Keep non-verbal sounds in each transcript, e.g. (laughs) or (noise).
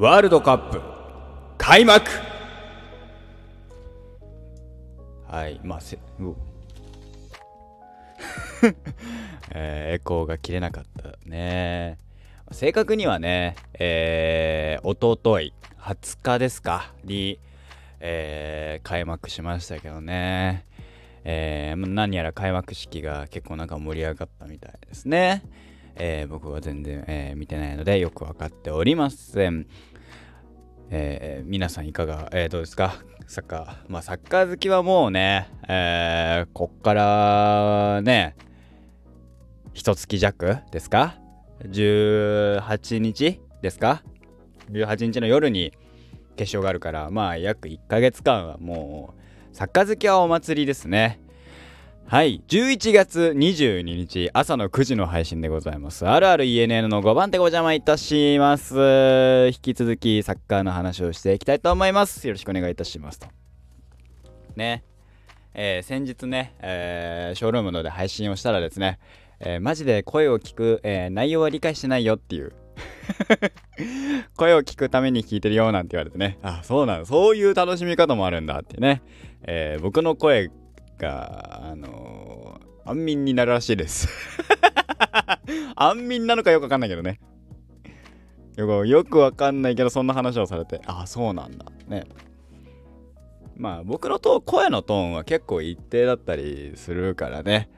ワールドカップ開幕。はいまあせう (laughs) えー、エコーが切れなかった。ね。正確にはねえー、おととい20日ですか？に、えー、開幕しましたけどね。えー、何やら開幕式が結構なんか盛り上がったみたいですね。えー、僕は全然、えー、見てないのでよく分かっておりません。えー、皆さんいかが、えー、どうですか？サッカー。まあサッカー好きはもうね、えー、こっからね、一月弱ですか ?18 日ですか ?18 日の夜に決勝があるから、まあ約1ヶ月間はもう、サッカー好きはお祭りですね。はい。11月22日朝の9時の配信でございます。あるある ENN の5番手ご邪魔いたします。引き続きサッカーの話をしていきたいと思います。よろしくお願いいたしますと。ね。えー、先日ね、えー、ショールームので配信をしたらですね、えー、マジで声を聞く、えー、内容は理解してないよっていう (laughs) 声を聞くために聞いてるよなんて言われてね、あ、そうなの、そういう楽しみ方もあるんだってね、えー、僕の声が、あのー、安眠になるらしいです (laughs) 安眠なのかよくわかんないけどね。よくよくわかんないけど、そんな話をされて、ああ、そうなんだ。ね。まあ、僕のと声のトーンは結構一定だったりするからね。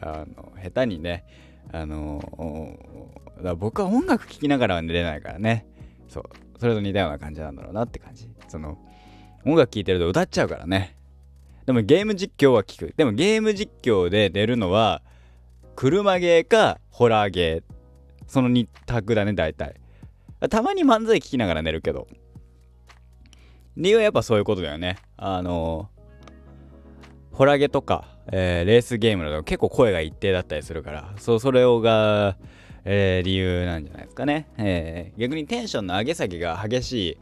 あの、下手にね、あのー、僕は音楽聴きながらは寝れないからね。そう。それと似たような感じなんだろうなって感じ。その、音楽聴いてると歌っちゃうからね。でもゲーム実況は聞く。でもゲーム実況で出るのは、車ゲーかホラーゲー。その2択だね、大体。たまに漫才聞きながら寝るけど。理由はやっぱそういうことだよね。あのー、ホラゲとか、えー、レースゲームなど結構声が一定だったりするから、そう、それをが、えー、理由なんじゃないですかね。えー、逆にテンションの上げ下げが激しい、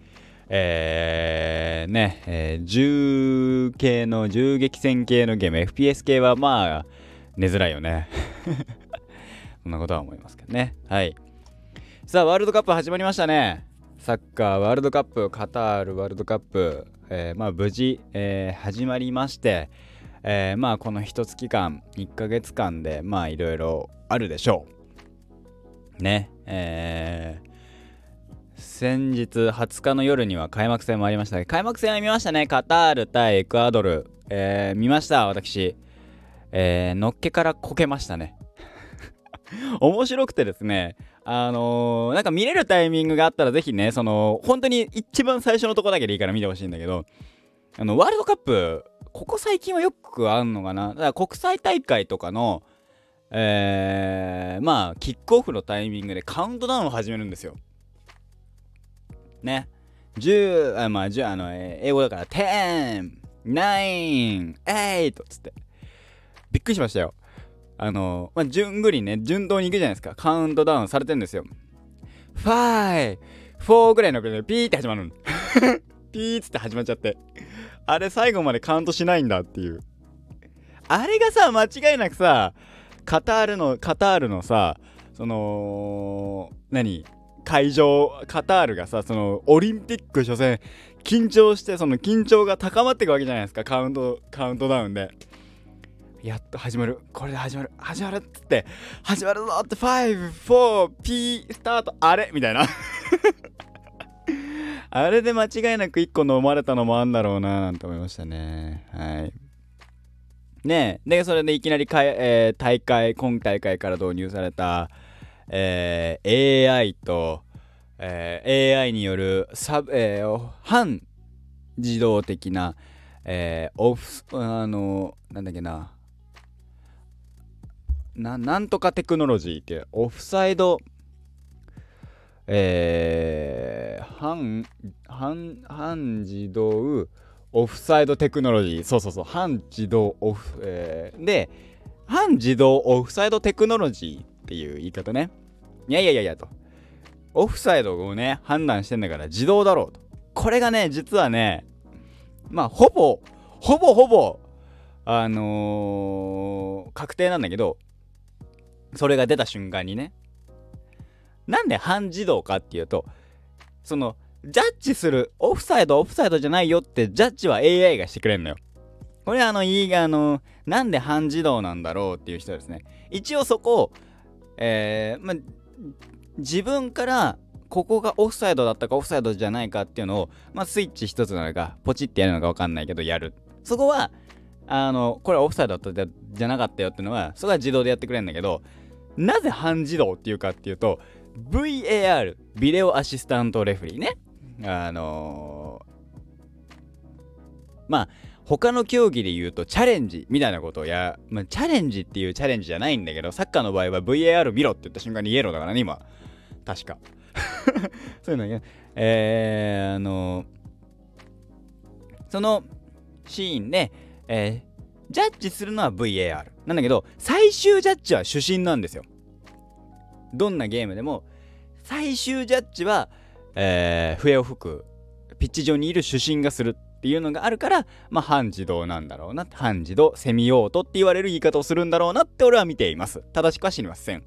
えー、ね、えー、銃系の、銃撃戦系のゲーム、FPS 系はまあ、寝づらいよね。(laughs) そんなことは思いますけどね。はい。さあ、ワールドカップ始まりましたね。サッカーワールドカップ、カタールワールドカップ、えー、まあ無事、えー、始まりまして、えー、まあこの一月間、1ヶ月間で、まあいろいろあるでしょう。ね。えー、先日20日の夜には開幕戦もありました開幕戦は見ましたね。カタール対エクアドル、えー、見ました私、えー、のっけからこけましたね。(laughs) 面白くてですねあのー、なんか見れるタイミングがあったらぜひねその本当に一番最初のとこだけでいいから見てほしいんだけどあのワールドカップここ最近はよくあんのかな？だから国際大会とかのえー、まあキックオフのタイミングでカウントダウンを始めるんですよ。ね。10、あまあ、10、あの、英語だから、10、9、8つって。びっくりしましたよ。あの、まあ、順繰りね、順当に行くじゃないですか。カウントダウンされてんですよ。5、4ぐらいのでピーって始まるの。(laughs) ピーつって始まっちゃって。あれ最後までカウントしないんだっていう。あれがさ、間違いなくさ、カタールの、カタールのさ、その、何？会場カタールがさそのオリンピック初戦緊張してその緊張が高まっていくわけじゃないですか。カウントカウントダウンで。やっと始まる。これで始まる。始まる。っつって始まるぞって。54 P スタート。あれ？みたいな。(laughs) あれで間違いなく1個飲まれたのもあんだろうななんて思いましたね。はい。ねえ。でそれでいきなりか、えー、大会今大会から導入されたえー、AI と、えー、AI によるサブ、えー、反自動的な、えー、オフあのなんだっけな。ななんとかテクノロジーってオフサイドえー、反反反自動オフサイドテクノロジー。そうそうそう反自動オフ、えー、で反自動オフサイドテクノロジーっていう言い方ねいやいやいやいやと。オフサイドをね、判断してんだから自動だろうと。これがね、実はね、まあ、ほぼ、ほぼほぼ、あのー、確定なんだけど、それが出た瞬間にね、なんで半自動かっていうと、その、ジャッジするオフサイドオフサイドじゃないよってジャッジは AI がしてくれんのよこれあのいいあのなんで半自動なんだろうっていう人ですね一応そこえー、ま自分からここがオフサイドだったかオフサイドじゃないかっていうのを、ま、スイッチ一つなのかポチってやるのか分かんないけどやる。そこはあのこれオフサイドだったじゃなかったよっていうのはそこは自動でやってくれるんだけどなぜ半自動っていうかっていうと VAR ビデオアシスタントレフリーね。あのー、まあ他の競技で言うとチャレンジみたいなことをや、まあ、チャレンジっていうチャレンジじゃないんだけどサッカーの場合は VAR 見ろって言った瞬間にイエローだからね今。確か。(laughs) そういうのねえー、あの、そのシーンで、えー、ジャッジするのは VAR なんだけど最終ジャッジは主審なんですよ。どんなゲームでも最終ジャッジは、えー、笛を吹くピッチ上にいる主審がする。っていうのがあるからまあ半自動なんだろうな半自動セミオートって言われる言い方をするんだろうなって俺は見ています正しくは知りません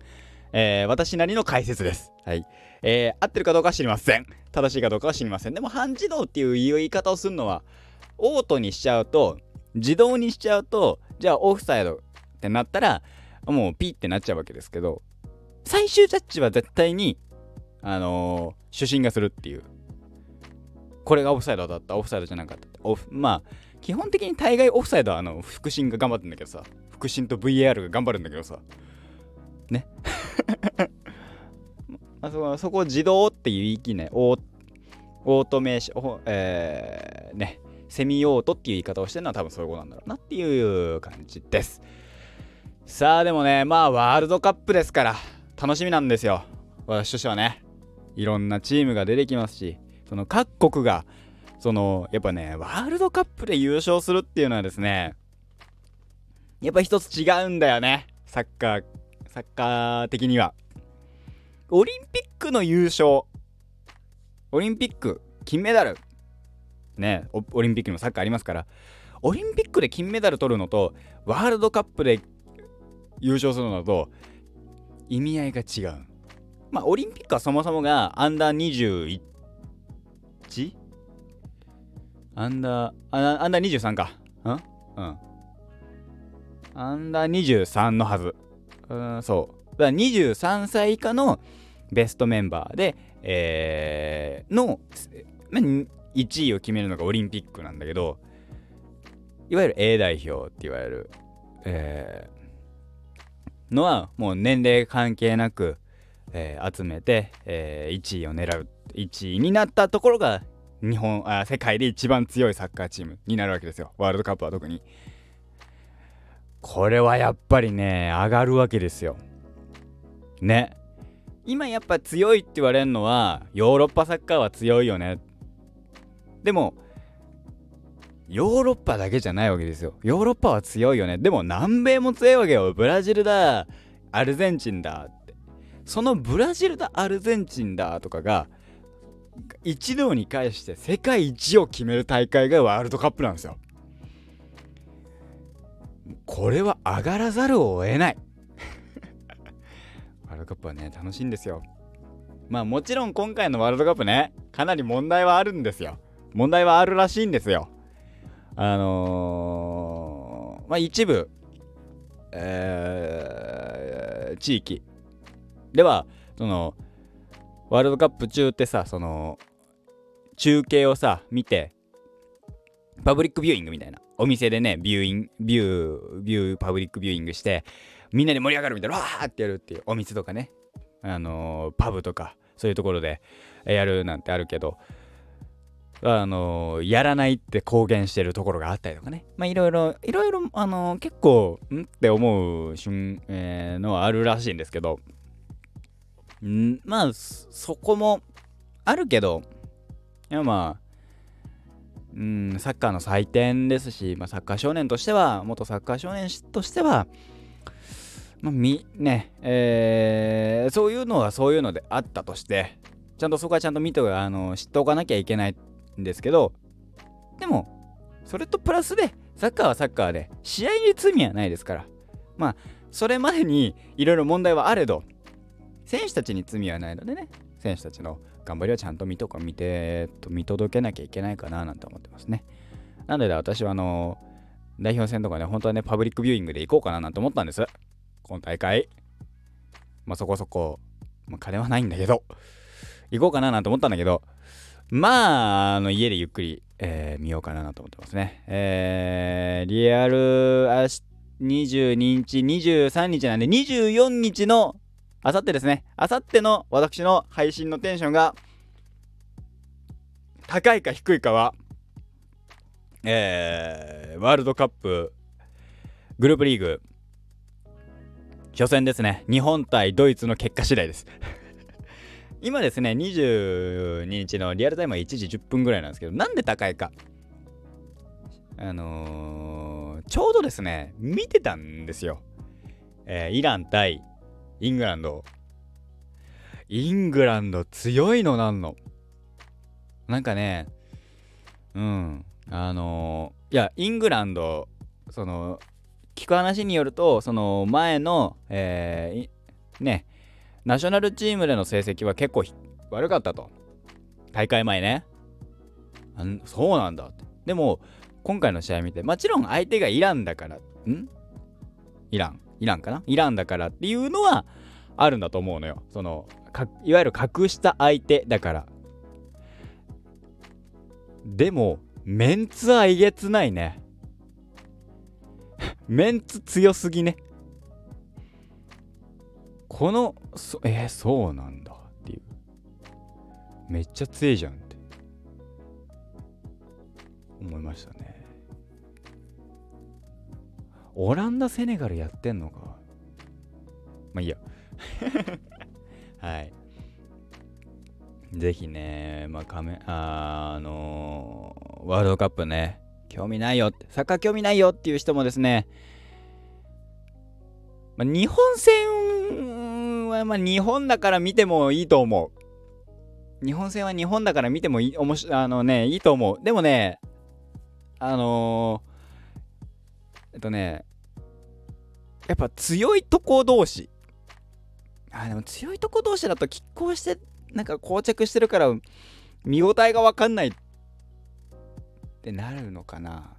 えー、私なりの解説です。はい。えー、合ってるかどうかは知りません。正しいかどうかは知りません。でも、半自動っていう言い方をするのは、オートにしちゃうと、自動にしちゃうと、じゃあオフサイドってなったら、もうピーってなっちゃうわけですけど、最終ジャッジは絶対に、あのー、主審がするっていう。これがオフサイドだった、オフサイドじゃなかった。オフ、まあ、基本的に大概オフサイドはあの、腹心が頑張ってんだけどさ、腹心と VAR が頑張るんだけどさ、ね。(laughs) あそそこ自動っていう言い切ねオーオートメーション、えー、ね、セミオートっていう言い方をしてるのは多分そういうことなんだろうなっていう感じです。さあでもね、まあワールドカップですから楽しみなんですよ。私としてはね。いろんなチームが出てきますし、その各国が、そのやっぱね、ワールドカップで優勝するっていうのはですね、やっぱ一つ違うんだよね。サッカーサッカー的には。オリンピックの優勝。オリンピック、金メダル。ねオリンピックにもサッカーありますから。オリンピックで金メダル取るのと、ワールドカップで優勝するのと、意味合いが違う。まあ、オリンピックはそもそもがアンダー 21? アンダー、アンダー23か。ん？うん。アンダー23のはず。うんそうだから23歳以下のベストメンバーで、えー、の、1位を決めるのがオリンピックなんだけどいわゆる A 代表って言われる、えー、のはもう年齢関係なく、えー、集めて、えー、1位を狙う1位になったところが日本あ世界で一番強いサッカーチームになるわけですよワールドカップは特に。これはやっぱりね、上がるわけですよ。ね。今やっぱ強いって言われるのは、ヨーロッパサッカーは強いよね。でも、ヨーロッパだけじゃないわけですよ。ヨーロッパは強いよね。でも南米も強いわけよ。ブラジルだ、アルゼンチンだって。そのブラジルだ、アルゼンチンだとかが、一堂に会して世界一を決める大会がワールドカップなんですよ。これは上がらざるを得ない。(laughs) ワールドカップはね楽しいんですよ。まあもちろん今回のワールドカップねかなり問題はあるんですよ。問題はあるらしいんですよ。あのー、まあ一部えー、地域ではそのワールドカップ中ってさその中継をさ見てパブリックビューイングみたいな。お店でね、ビューイン、ビュー、ビュー、パブリックビューイングして、みんなで盛り上がるみたいな、わーってやるっていう、お店とかね、あのー、パブとか、そういうところでやるなんてあるけど、あのー、やらないって公言してるところがあったりとかね。まあ、いろいろ、いろいろ、あのー、結構、ん？って思う瞬、えー、のはあるらしいんですけど、んまあ、そこもあるけど、いやまあ、うんサッカーの祭典ですし、まあ、サッカー少年としては元サッカー少年としては、まあみねえー、そういうのはそういうのであったとしてちゃんとそこはちゃんと見てあの知っておかなきゃいけないんですけどでもそれとプラスでサッカーはサッカーで試合に罪はないですからまあそれまでにいろいろ問題はあれど選手たちに罪はないのでね。選手たちの頑張りはちゃんと見とか見て見届けなきゃいけないかななんて思ってますね。なので私はあの代表戦とかね本当はねパブリックビューイングで行こうかななんて思ったんです。今大会。まあそこそこ、まあ、金はないんだけど。行こうかななんて思ったんだけど。まあ、あの家でゆっくり、えー、見ようかなと思ってますね。えー、リアル、22日、23日なんで、24日の、あさってですね、あさっての私の配信のテンションが、高いか低いかは、えー、ワールドカップ、グループリーグ、初戦ですね。日本対ドイツの結果次第です (laughs) 今ですね、22日のリアルタイムは1時10分ぐらいなんですけど、なんで高いか。あのー、ちょうどですね、見てたんですよ。えー、イラン対イングランド。イングランド強いのなんの？なんかね、うん、あのー、いや、イングランド、その、聞く話によると、その前の、えー、ね、ナショナルチームでの成績は結構悪かったと。大会前ね。そうなんだって。でも、今回の試合見て、もちろん相手がイランだから、ん？イランイランかな？イランだからっていうのはあるんだと思うのよ。その、いわゆる格下相手だから。でも、メンツはえげつないね。(laughs) メンツ強すぎね。このそえー、そうなんだっていうめっちゃ強いじゃんって思いましたねオランダセネガルやってんのかまあいいや (laughs) はいぜひね、まあ、カメあ、あのー、ワールドカップね、興味ないよって、サッカー興味ないよっていう人もですね、まあ、日本戦はまあ日本だから見てもいいと思う。日本戦は日本だから見てもいい、おもしあのね、いいと思う。でもね、あのー、えっとね、やっぱ強いとこ同士。あ、でも強いとこ同士だと拮抗して、なんか膠着してるから見応えがわかんないってなるのかな。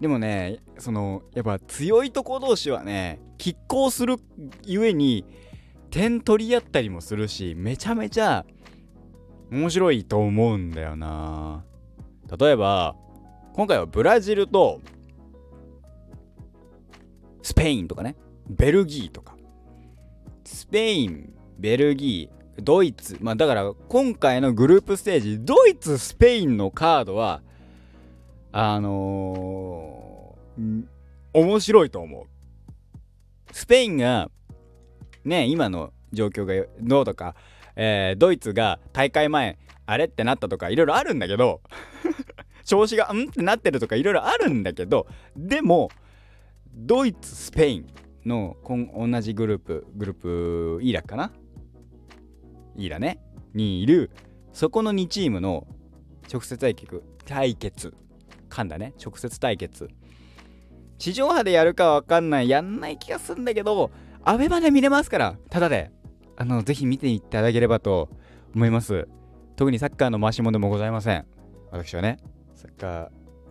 でもね、その、やっぱ強いとこ同士はね、拮抗するゆえに、点取り合ったりもするし、めちゃめちゃ面白いと思うんだよな。例えば、今回はブラジルと、スペインとかね、ベルギーとか、スペイン、ベルギー、ドイツ、まあだから今回のグループステージ、ドイツ、スペインのカードは、あのー、面白いと思う。スペインが、ね、今の状況がどうとか、えー、ドイツが大会前、あれってなったとか、いろいろあるんだけど、調子がうん？ってなってるとかいろいろあるんだけど、でも、ドイツ、スペインの同じグループ、グループ E ラかな ?E ラね？にいる、そこの2チームの直接対決、対決噛んだね？直接対決。地上波でやるかわかんないやんない気がするんだけどアベマで見れますからただで。あのぜひ見ていただければと思います。特にサッカーの回し物でもございません。私はね。サッカ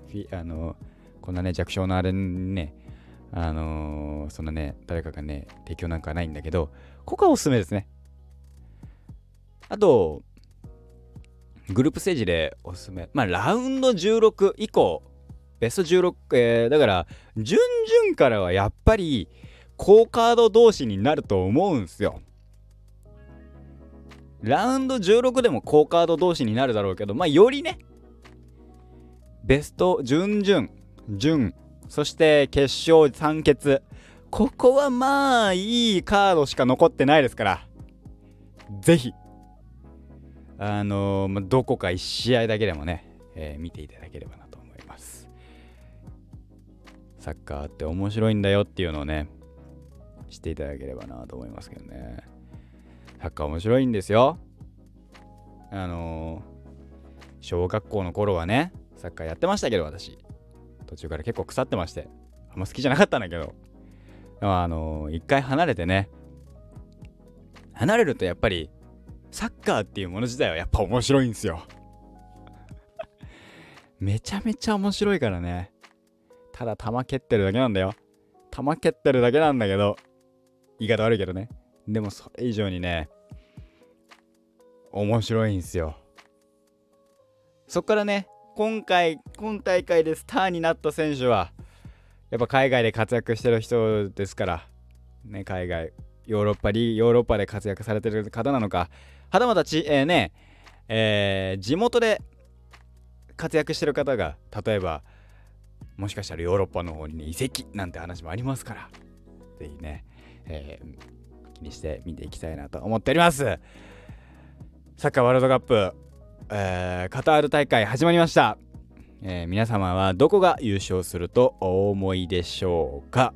ーあのこんなね弱小のあれにねあのー、そんなね誰かがね提供なんかないんだけどここはおすすめですねあとグループステージでおすすめ。まあ、ラウンド16以降、ベスト16、えー、だから、準々からはやっぱり、高カード同士になると思うんすよ。ラウンド16でも高カード同士になるだろうけど、まあ、よりね、ベスト、準々、準、そして決勝、三決。ここはまあ、いいカードしか残ってないですから、ぜひ、あのー、どこか1試合だけでもね、えー、見ていただければなと思います。サッカーって面白いんだよっていうのをね、していただければなと思いますけどね。サッカー面白いんですよ。あのー、小学校の頃はね、サッカーやってましたけど、私。途中から結構腐ってまして、あんま好きじゃなかったんだけど、あのー、一回離れてね、離れるとやっぱりサッカーっていうもの自体はやっぱ面白いんですよ。(laughs) めちゃめちゃ面白いからね。ただ球蹴ってるだけなんだよ。球蹴ってるだけなんだけど言い方悪いけどね。でもそれ以上にね面白いんすよ。そっからね今回今大会でスターになった選手はやっぱ海外で活躍してる人ですからね海外ヨーロッパリヨーロッパで活躍されてる方なのかはたまたち、えー、ね、えー、地元で活躍してる方が例えばもしかしたらヨーロッパの方にね移籍なんて話もありますからぜひね、えー、気にして見ていきたいなと思っております。サッカーワールドカップ、えー、カタール大会始まりました、えー、皆様はどこが優勝するとお思いでしょうか？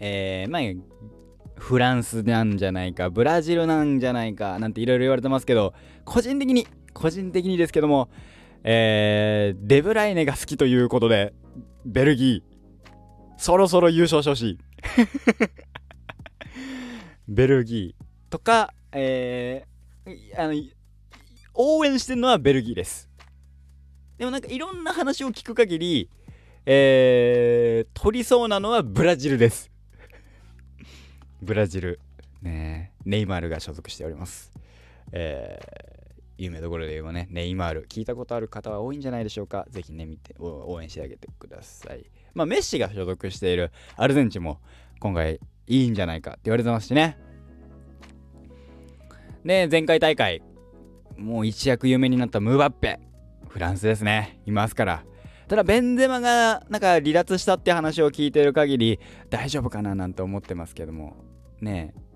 えー、まあフランスなんじゃないかブラジルなんじゃないかなんていろいろ言われてますけど個人的に個人的にですけども、えー、デブライネが好きということでベルギーそろそろ優勝してほしい。(laughs) ベルギーとか、えー、あの応援してるのはベルギーですでもなんかいろんな話を聞く限り、えー、取りそうなのはブラジルですブラジル、ね、ネイマールが所属しております。えー、有名どころで言えばね、ネイマール、聞いたことある方は多いんじゃないでしょうか。ぜひね、見て、応援してあげてください。まあ、メッシが所属しているアルゼンチンも今回いいんじゃないかって言われてますしね。で、前回大会、もう一躍有名になったムーバッペ、フランスですね、いますから。ただ、ベンゼマがなんか離脱したって話を聞いてる限り、大丈夫かななんて思ってますけども、ねえ。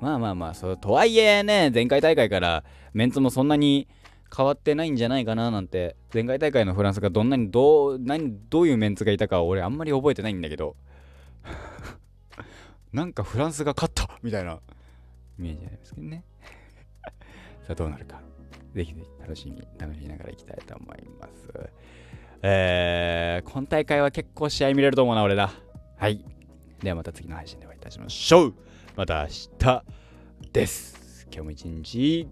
まあまあまあそうとはいえね前回大会からメンツもそんなに変わってないんじゃないかななんて前回大会のフランスがどんなにどう何どういうメンツがいたか俺あんまり覚えてないんだけど。(laughs) なんかフランスが勝ったみたいなイメージありますけどね。(laughs) さあどうなるか。ぜひぜひ楽しみ、楽しみながら行きたいと思います。えー、今大会は結構試合見れると思うな、俺ら。はい。ではまた次の配信でお会いいたしましょう。また明日です。今日も一日、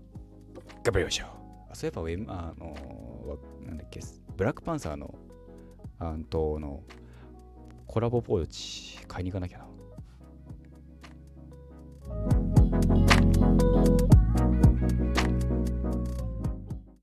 頑張りましょう。あそういえば、ウェあのー、なんだっけ、ブラックパンサーの、あとの、コラボポーチ買いに行かなきゃな。